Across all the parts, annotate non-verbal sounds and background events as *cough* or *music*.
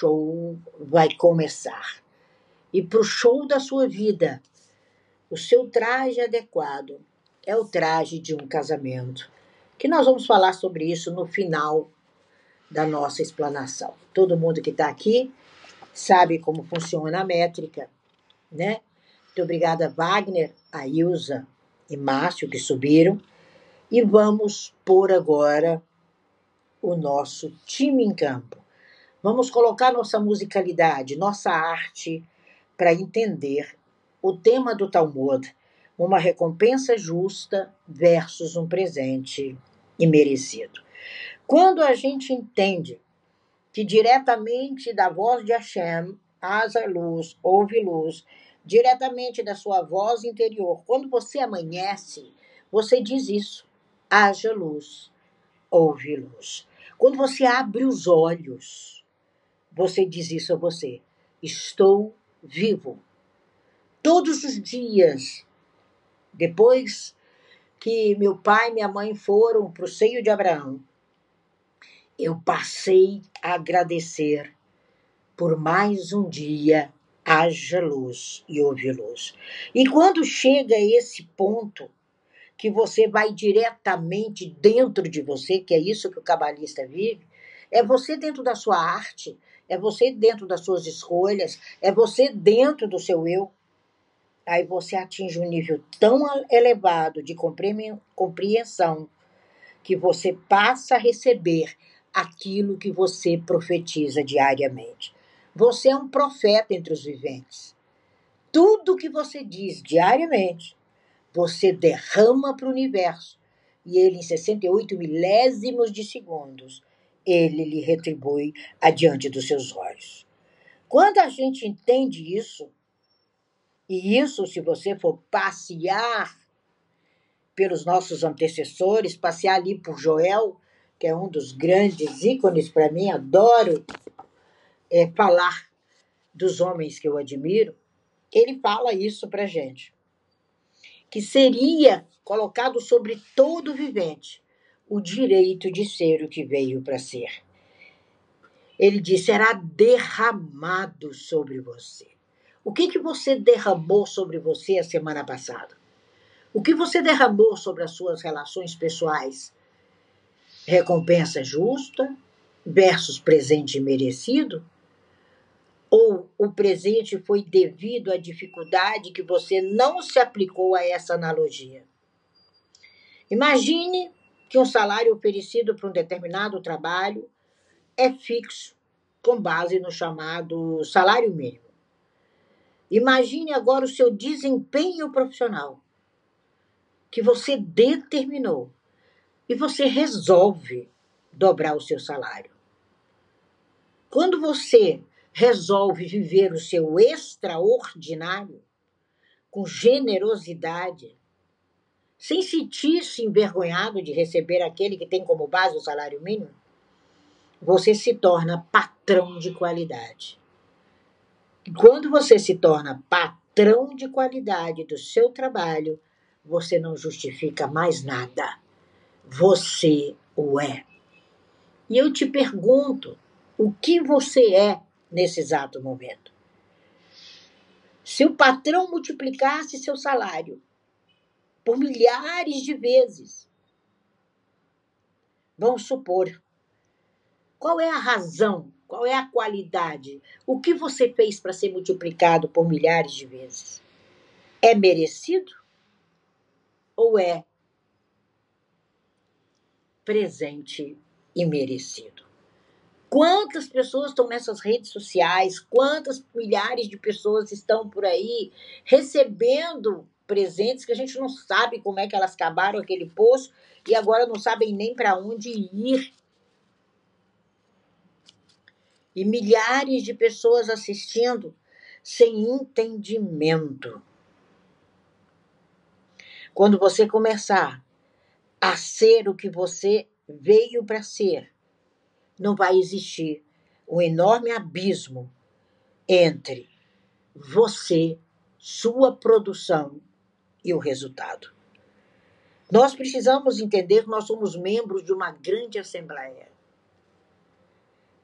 show vai começar. E para o show da sua vida, o seu traje adequado é o traje de um casamento. Que nós vamos falar sobre isso no final da nossa explanação. Todo mundo que está aqui sabe como funciona a métrica, né? Muito obrigada, Wagner, a Ilza e Márcio, que subiram. E vamos pôr agora o nosso time em campo. Vamos colocar nossa musicalidade, nossa arte, para entender o tema do Talmud, uma recompensa justa versus um presente imerecido. Quando a gente entende que diretamente da voz de Hashem, asa luz, ouve luz, diretamente da sua voz interior, quando você amanhece, você diz isso: haja luz, ouve luz. Quando você abre os olhos, você diz isso a você. Estou vivo. Todos os dias, depois que meu pai e minha mãe foram para o seio de Abraão, eu passei a agradecer por mais um dia haja luz e houve luz. E quando chega esse ponto que você vai diretamente dentro de você, que é isso que o cabalista vive, é você dentro da sua arte, é você dentro das suas escolhas, é você dentro do seu eu. Aí você atinge um nível tão elevado de compreensão que você passa a receber aquilo que você profetiza diariamente. Você é um profeta entre os viventes. Tudo que você diz diariamente, você derrama para o universo. E ele, em 68 milésimos de segundos, ele lhe retribui adiante dos seus olhos. Quando a gente entende isso, e isso, se você for passear pelos nossos antecessores, passear ali por Joel, que é um dos grandes ícones para mim, adoro é, falar dos homens que eu admiro, ele fala isso para gente. Que seria colocado sobre todo vivente o direito de ser o que veio para ser. Ele diz: será derramado sobre você. O que, que você derramou sobre você a semana passada? O que você derramou sobre as suas relações pessoais? Recompensa justa versus presente merecido? Ou o presente foi devido à dificuldade que você não se aplicou a essa analogia? Imagine que um salário oferecido para um determinado trabalho é fixo, com base no chamado salário mínimo. Imagine agora o seu desempenho profissional, que você determinou, e você resolve dobrar o seu salário. Quando você resolve viver o seu extraordinário, com generosidade, sem sentir-se envergonhado de receber aquele que tem como base o salário mínimo, você se torna patrão de qualidade. Quando você se torna patrão de qualidade do seu trabalho, você não justifica mais nada. Você o é. E eu te pergunto, o que você é nesse exato momento? Se o patrão multiplicasse seu salário por milhares de vezes. Vamos supor. Qual é a razão? Qual é a qualidade? O que você fez para ser multiplicado por milhares de vezes? É merecido? Ou é presente e merecido? Quantas pessoas estão nessas redes sociais? Quantas milhares de pessoas estão por aí recebendo presentes que a gente não sabe como é que elas acabaram aquele poço e agora não sabem nem para onde ir. E milhares de pessoas assistindo sem entendimento. Quando você começar a ser o que você veio para ser, não vai existir um enorme abismo entre você, sua produção e o resultado. Nós precisamos entender que nós somos membros de uma grande assembleia.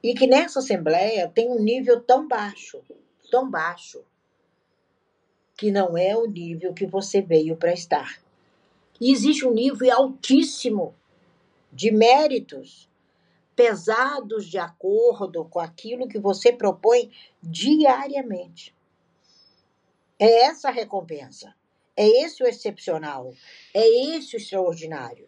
E que nessa assembleia tem um nível tão baixo, tão baixo, que não é o nível que você veio para estar. E existe um nível altíssimo de méritos, pesados de acordo com aquilo que você propõe diariamente. É essa a recompensa. É esse o excepcional. É esse o extraordinário.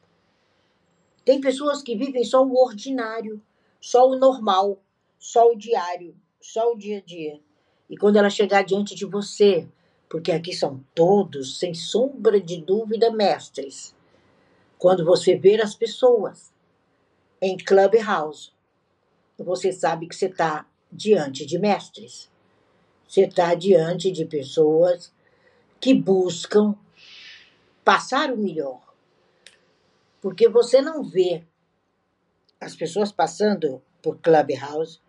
Tem pessoas que vivem só o ordinário, só o normal, só o diário, só o dia a dia. E quando ela chegar diante de você, porque aqui são todos, sem sombra de dúvida, mestres. Quando você ver as pessoas em Clubhouse, você sabe que você está diante de mestres. Você está diante de pessoas que buscam passar o melhor. Porque você não vê as pessoas passando por Clubhouse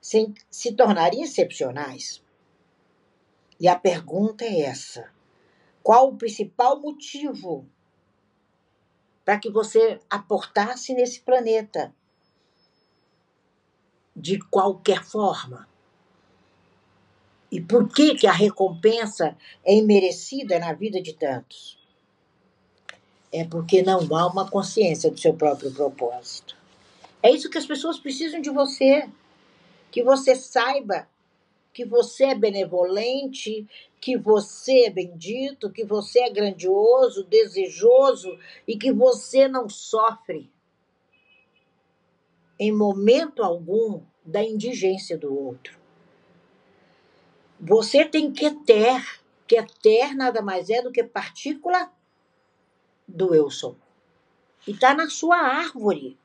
sem se tornarem excepcionais. E a pergunta é essa: qual o principal motivo para que você aportasse nesse planeta? De qualquer forma. E por que, que a recompensa é imerecida na vida de tantos? É porque não há uma consciência do seu próprio propósito. É isso que as pessoas precisam de você. Que você saiba que você é benevolente, que você é bendito, que você é grandioso, desejoso e que você não sofre em momento algum da indigência do outro. Você tem que ter, que ter nada mais é do que partícula do eu sou. E está na sua árvore.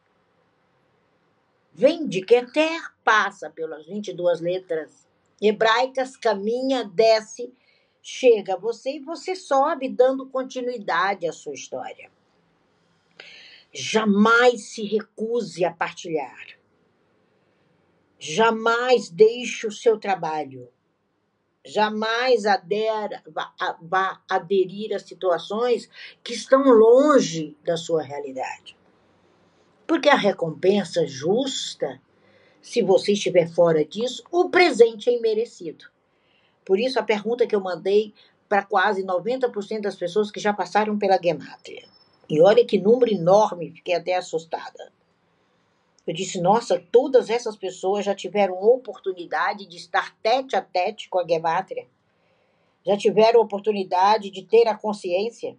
Vem de Keter, passa pelas 22 letras hebraicas, caminha, desce, chega a você e você sobe, dando continuidade à sua história. Jamais se recuse a partilhar. Jamais deixe o seu trabalho jamais adera, vá, aderir a situações que estão longe da sua realidade. Porque a recompensa justa, se você estiver fora disso, o presente é imerecido. Por isso, a pergunta que eu mandei para quase 90% das pessoas que já passaram pela gematria. E olha que número enorme, fiquei até assustada. Eu disse, nossa, todas essas pessoas já tiveram oportunidade de estar tete a tete com a Gemátria. Já tiveram oportunidade de ter a consciência,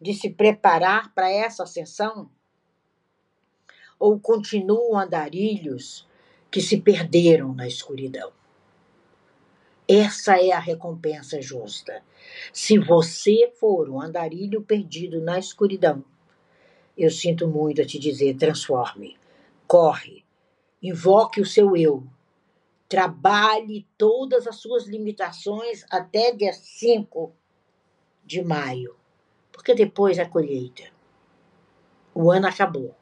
de se preparar para essa ascensão? Ou continuam andarilhos que se perderam na escuridão? Essa é a recompensa justa. Se você for um andarilho perdido na escuridão, eu sinto muito a te dizer, transforme corre, invoque o seu eu, trabalhe todas as suas limitações até dia 5 de maio, porque depois é colheita. O ano acabou.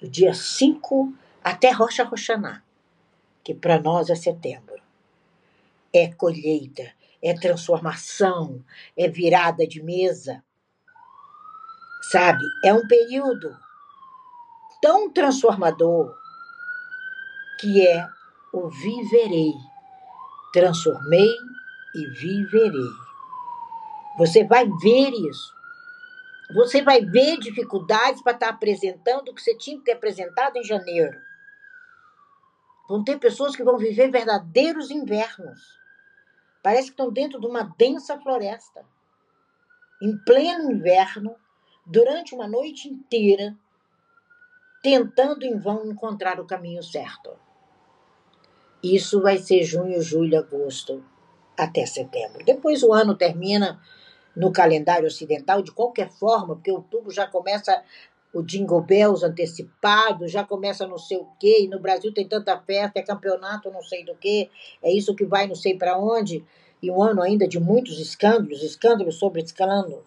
Do dia 5 até Rocha Roxaná, que para nós é setembro. É colheita, é transformação, é virada de mesa. Sabe? É um período tão transformador que é o viverei. Transformei e viverei. Você vai ver isso. Você vai ver dificuldades para estar apresentando o que você tinha que ter apresentado em janeiro. Vão ter pessoas que vão viver verdadeiros invernos. Parece que estão dentro de uma densa floresta. Em pleno inverno, durante uma noite inteira, tentando em vão encontrar o caminho certo. Isso vai ser junho, julho, agosto, até setembro. Depois o ano termina no calendário ocidental de qualquer forma, porque outubro já começa o Jingle Bells antecipado, já começa não sei o quê, e no Brasil tem tanta festa, é campeonato não sei do quê, é isso que vai não sei para onde, e um ano ainda de muitos escândalos, escândalos sobre escândalo.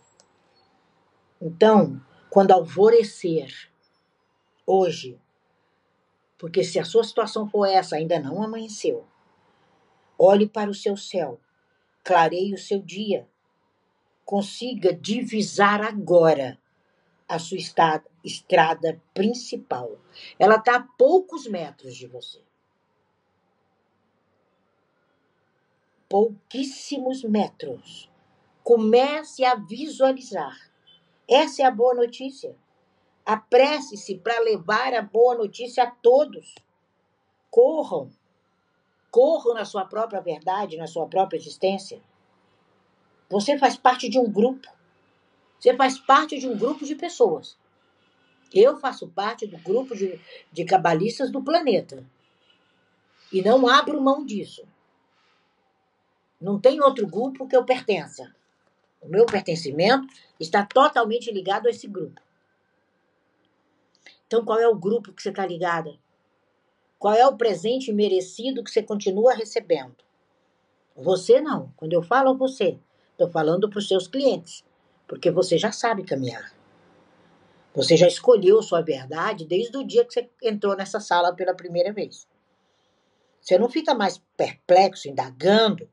Então, quando alvorecer hoje. Porque se a sua situação for essa, ainda não amanheceu. Olhe para o seu céu, clareie o seu dia. Consiga divisar agora a sua estrada principal. Ela está a poucos metros de você. Pouquíssimos metros. Comece a visualizar. Essa é a boa notícia. Apresse-se para levar a boa notícia a todos. Corram. Corram na sua própria verdade, na sua própria existência. Você faz parte de um grupo. Você faz parte de um grupo de pessoas. Eu faço parte do grupo de, de cabalistas do planeta. E não abro mão disso. Não tem outro grupo que eu pertença. O meu pertencimento está totalmente ligado a esse grupo. Então, qual é o grupo que você está ligada? Qual é o presente merecido que você continua recebendo? Você não. Quando eu falo você, estou falando para os seus clientes, porque você já sabe caminhar. Você já escolheu sua verdade desde o dia que você entrou nessa sala pela primeira vez. Você não fica mais perplexo, indagando,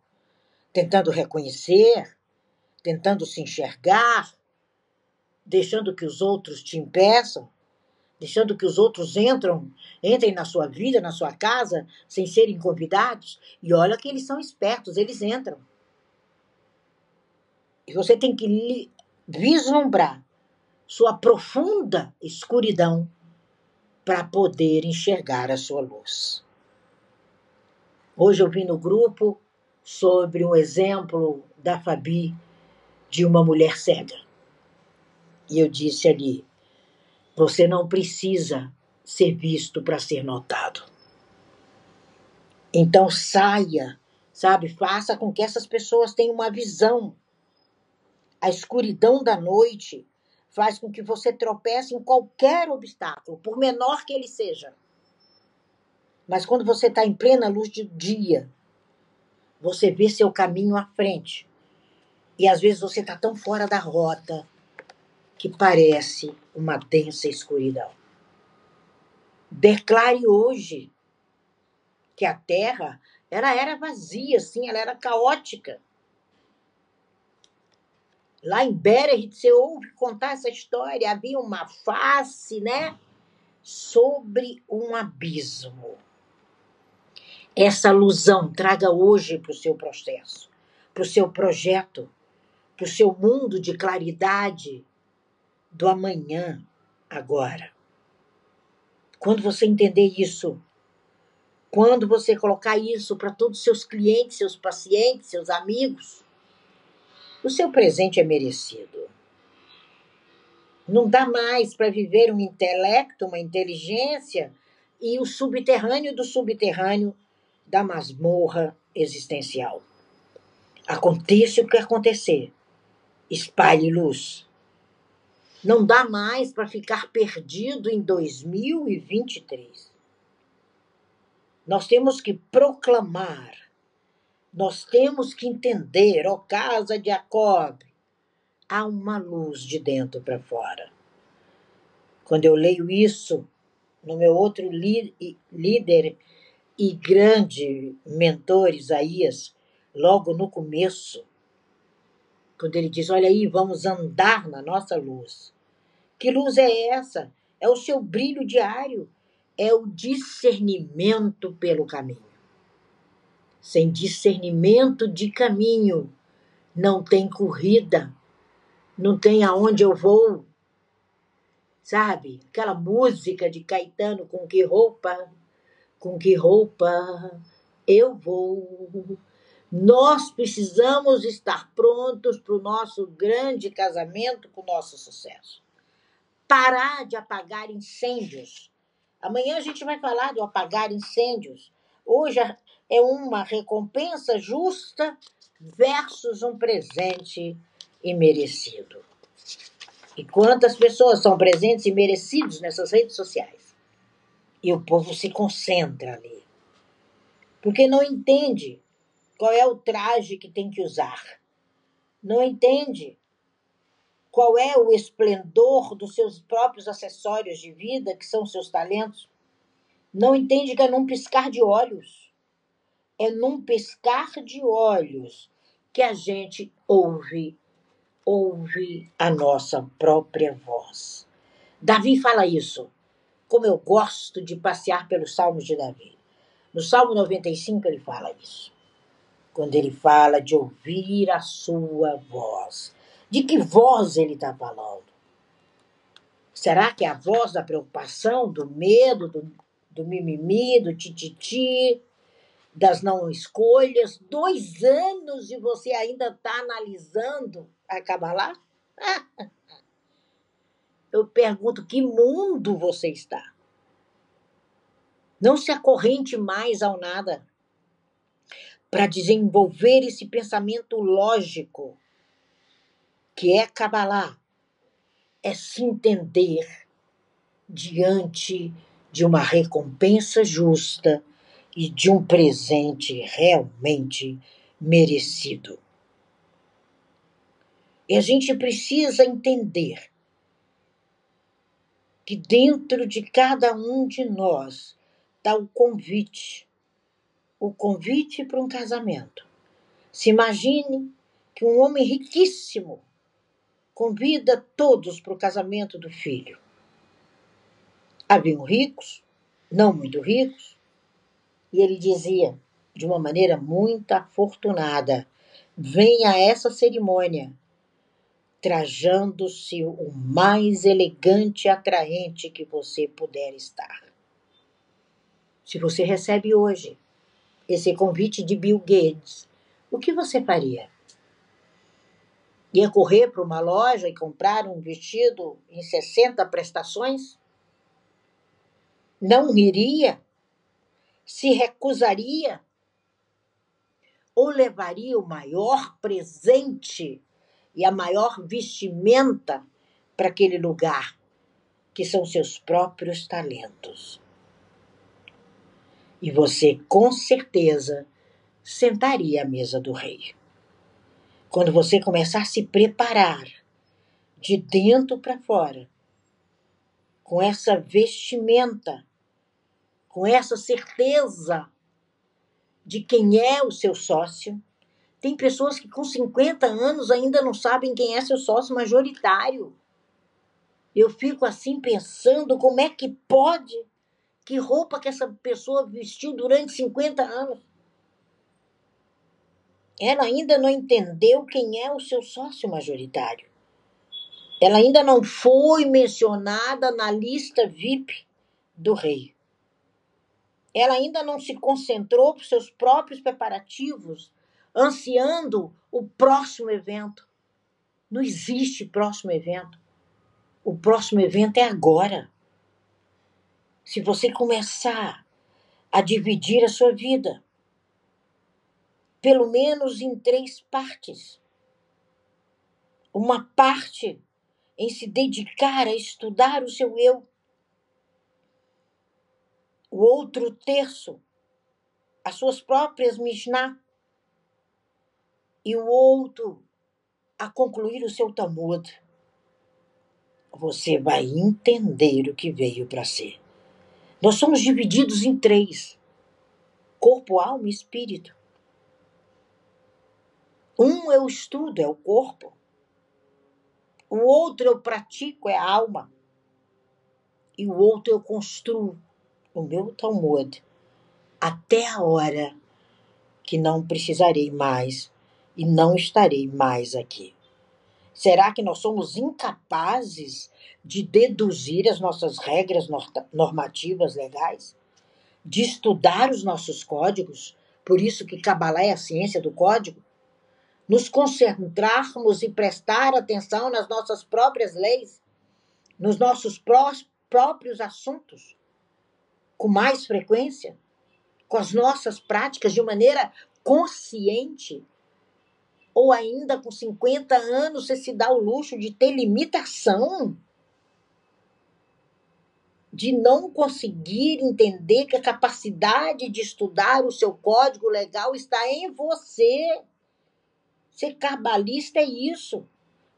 tentando reconhecer, tentando se enxergar, deixando que os outros te impeçam, deixando que os outros entram, entrem na sua vida, na sua casa, sem serem convidados. E olha que eles são espertos, eles entram. E você tem que vislumbrar sua profunda escuridão para poder enxergar a sua luz. Hoje eu vi no grupo sobre um exemplo da Fabi de uma mulher cega. E eu disse ali: você não precisa ser visto para ser notado. Então saia, sabe? Faça com que essas pessoas tenham uma visão. A escuridão da noite faz com que você tropece em qualquer obstáculo, por menor que ele seja. Mas quando você está em plena luz de dia, você vê seu caminho à frente. E às vezes você está tão fora da rota que parece uma densa escuridão. Declare hoje que a Terra ela era vazia, sim, ela era caótica. Lá em Bereit, você ouve contar essa história, havia uma face, né? Sobre um abismo. Essa alusão traga hoje para o seu processo, para o seu projeto, para o seu mundo de claridade do amanhã, agora. Quando você entender isso, quando você colocar isso para todos os seus clientes, seus pacientes, seus amigos, o seu presente é merecido. Não dá mais para viver um intelecto, uma inteligência e o subterrâneo do subterrâneo da masmorra existencial. Aconteça o que acontecer, espalhe luz. Não dá mais para ficar perdido em 2023. Nós temos que proclamar nós temos que entender, ó casa de Jacob, há uma luz de dentro para fora. Quando eu leio isso no meu outro líder e grande mentor, Isaías, logo no começo, quando ele diz: Olha aí, vamos andar na nossa luz. Que luz é essa? É o seu brilho diário, é o discernimento pelo caminho sem discernimento de caminho, não tem corrida, não tem aonde eu vou. Sabe? Aquela música de Caetano com que roupa, com que roupa eu vou. Nós precisamos estar prontos para o nosso grande casamento com o nosso sucesso. Parar de apagar incêndios. Amanhã a gente vai falar do apagar incêndios. Hoje é uma recompensa justa versus um presente imerecido. E quantas pessoas são presentes e merecidos nessas redes sociais? E o povo se concentra ali. Porque não entende qual é o traje que tem que usar. Não entende qual é o esplendor dos seus próprios acessórios de vida, que são seus talentos. Não entende que é num piscar de olhos é num piscar de olhos que a gente ouve, ouve a nossa própria voz. Davi fala isso. Como eu gosto de passear pelos salmos de Davi. No Salmo 95 ele fala isso. quando ele fala de ouvir a sua voz. De que voz ele está falando? Será que é a voz da preocupação, do medo, do, do mimimi, do tititi, das não escolhas? Dois anos e você ainda está analisando a Kabbalah? *laughs* Eu pergunto, que mundo você está? Não se acorrente mais ao nada para desenvolver esse pensamento lógico que é Kabbalah é se entender diante de uma recompensa justa e de um presente realmente merecido. E a gente precisa entender que dentro de cada um de nós está o convite o convite para um casamento. Se imagine que um homem riquíssimo convida todos para o casamento do filho. Haviam ricos, não muito ricos, e ele dizia, de uma maneira muito afortunada: venha a essa cerimônia trajando-se o mais elegante e atraente que você puder estar. Se você recebe hoje esse convite de Bill Gates, o que você faria? Ia correr para uma loja e comprar um vestido em 60 prestações? Não iria? Se recusaria? Ou levaria o maior presente e a maior vestimenta para aquele lugar, que são seus próprios talentos? E você, com certeza, sentaria à mesa do rei. Quando você começar a se preparar de dentro para fora, com essa vestimenta, com essa certeza de quem é o seu sócio. Tem pessoas que com 50 anos ainda não sabem quem é seu sócio majoritário. Eu fico assim pensando como é que pode, que roupa que essa pessoa vestiu durante 50 anos ela ainda não entendeu quem é o seu sócio majoritário. Ela ainda não foi mencionada na lista VIP do rei. Ela ainda não se concentrou para seus próprios preparativos, ansiando o próximo evento. Não existe próximo evento. O próximo evento é agora. Se você começar a dividir a sua vida pelo menos em três partes. Uma parte em se dedicar a estudar o seu eu. O outro terço, as suas próprias Mishnah. E o outro, a concluir o seu Talmud. Você vai entender o que veio para ser. Nós somos divididos em três: corpo, alma e espírito. Um eu estudo, é o corpo. O outro eu pratico, é a alma. E o outro eu construo, o meu Talmud, até a hora que não precisarei mais e não estarei mais aqui. Será que nós somos incapazes de deduzir as nossas regras normativas legais? De estudar os nossos códigos? Por isso que Kabbalah é a ciência do código? Nos concentrarmos e prestar atenção nas nossas próprias leis, nos nossos próprios assuntos, com mais frequência, com as nossas práticas de maneira consciente, ou ainda com 50 anos você se dá o luxo de ter limitação, de não conseguir entender que a capacidade de estudar o seu código legal está em você. Ser cabalista é isso.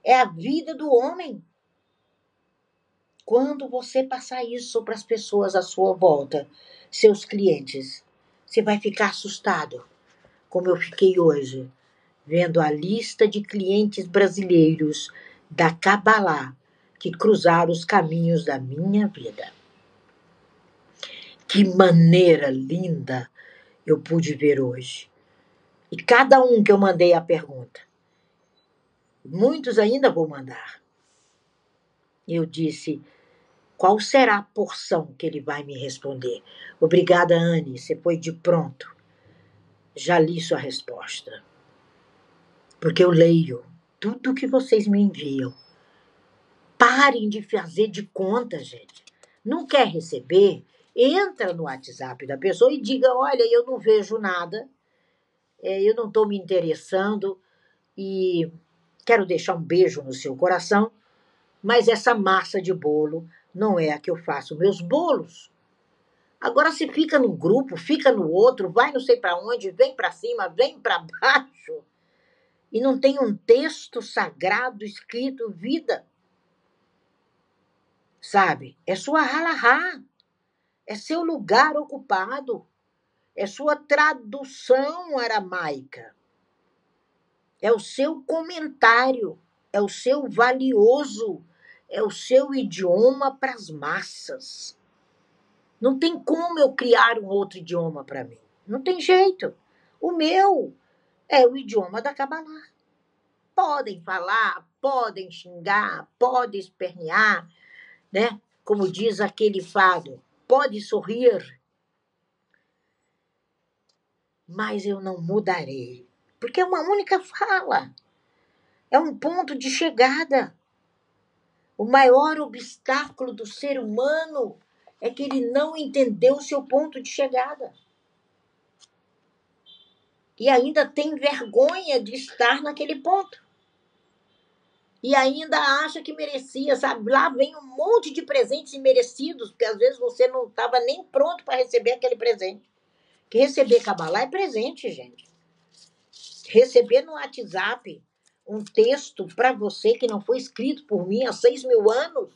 É a vida do homem. Quando você passar isso para as pessoas à sua volta, seus clientes, você vai ficar assustado, como eu fiquei hoje, vendo a lista de clientes brasileiros da Cabalá que cruzaram os caminhos da minha vida. Que maneira linda eu pude ver hoje E cada um que eu mandei a pergunta, muitos ainda vou mandar. Eu disse: qual será a porção que ele vai me responder? Obrigada, Anne, você foi de pronto. Já li sua resposta. Porque eu leio tudo que vocês me enviam. Parem de fazer de conta, gente. Não quer receber? Entra no WhatsApp da pessoa e diga: olha, eu não vejo nada, é, eu não estou me interessando e quero deixar um beijo no seu coração, mas essa massa de bolo não é a que eu faço meus bolos. Agora se fica num grupo, fica no outro, vai não sei para onde, vem para cima, vem para *laughs* baixo e não tem um texto sagrado escrito vida. Sabe? É sua halahá. É seu lugar ocupado. É sua tradução aramaica. É o seu comentário. É o seu valioso. É o seu idioma para as massas. Não tem como eu criar um outro idioma para mim. Não tem jeito. O meu é o idioma da Kabbalah. Podem falar, podem xingar, podem espernear, né? Como diz aquele fado, pode sorrir, mas eu não mudarei, porque é uma única fala, é um ponto de chegada. O maior obstáculo do ser humano é que ele não entendeu o seu ponto de chegada. E ainda tem vergonha de estar naquele ponto e ainda acha que merecia, sabe? Lá vem um monte de presentes imerecidos, porque às vezes você não estava nem pronto para receber aquele presente. Que receber Kabbalah é presente, gente. Receber no WhatsApp um texto para você que não foi escrito por mim há seis mil anos,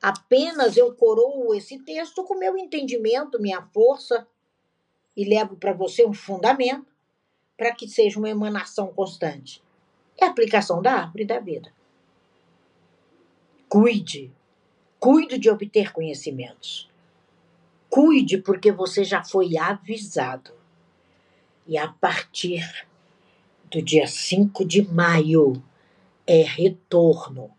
apenas eu coroo esse texto com meu entendimento, minha força, e levo para você um fundamento para que seja uma emanação constante. É a aplicação da árvore da vida. Cuide. Cuide de obter conhecimentos. Cuide porque você já foi avisado. E a partir do dia 5 de maio é retorno.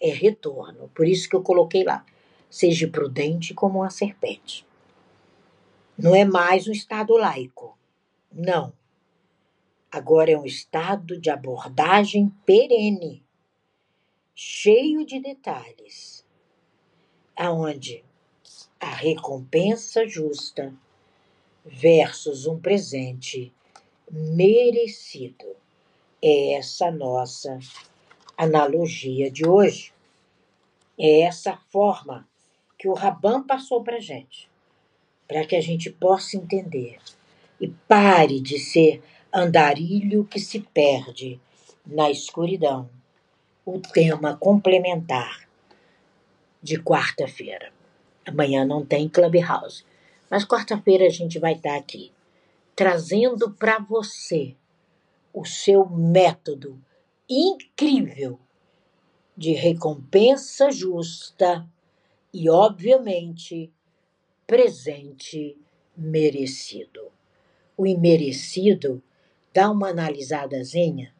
É retorno. Por isso que eu coloquei lá. Seja prudente como uma serpente. Não é mais um estado laico. Não. Agora é um estado de abordagem perene cheio de detalhes, aonde a recompensa justa versus um presente merecido. É essa nossa analogia de hoje. É essa forma que o Rabam passou para gente, para que a gente possa entender e pare de ser andarilho que se perde na escuridão o tema complementar de quarta-feira. Amanhã não tem Clubhouse, mas quarta-feira a gente vai estar aqui trazendo para você o seu método incrível de recompensa justa e, obviamente, presente merecido. O imerecido dá uma analisadazinha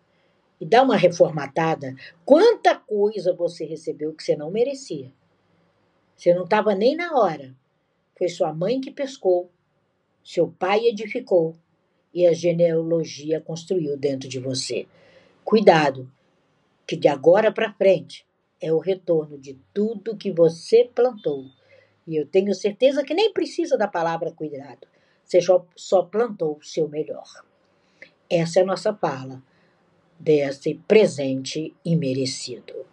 e dá uma reformatada, quanta coisa você recebeu que você não merecia. Você não estava nem na hora. Foi sua mãe que pescou, seu pai edificou e a genealogia construiu dentro de você. Cuidado, que de agora para frente é o retorno de tudo que você plantou. E eu tenho certeza que nem precisa da palavra cuidado. Você só plantou o seu melhor. Essa é a nossa fala desse presente imerecido.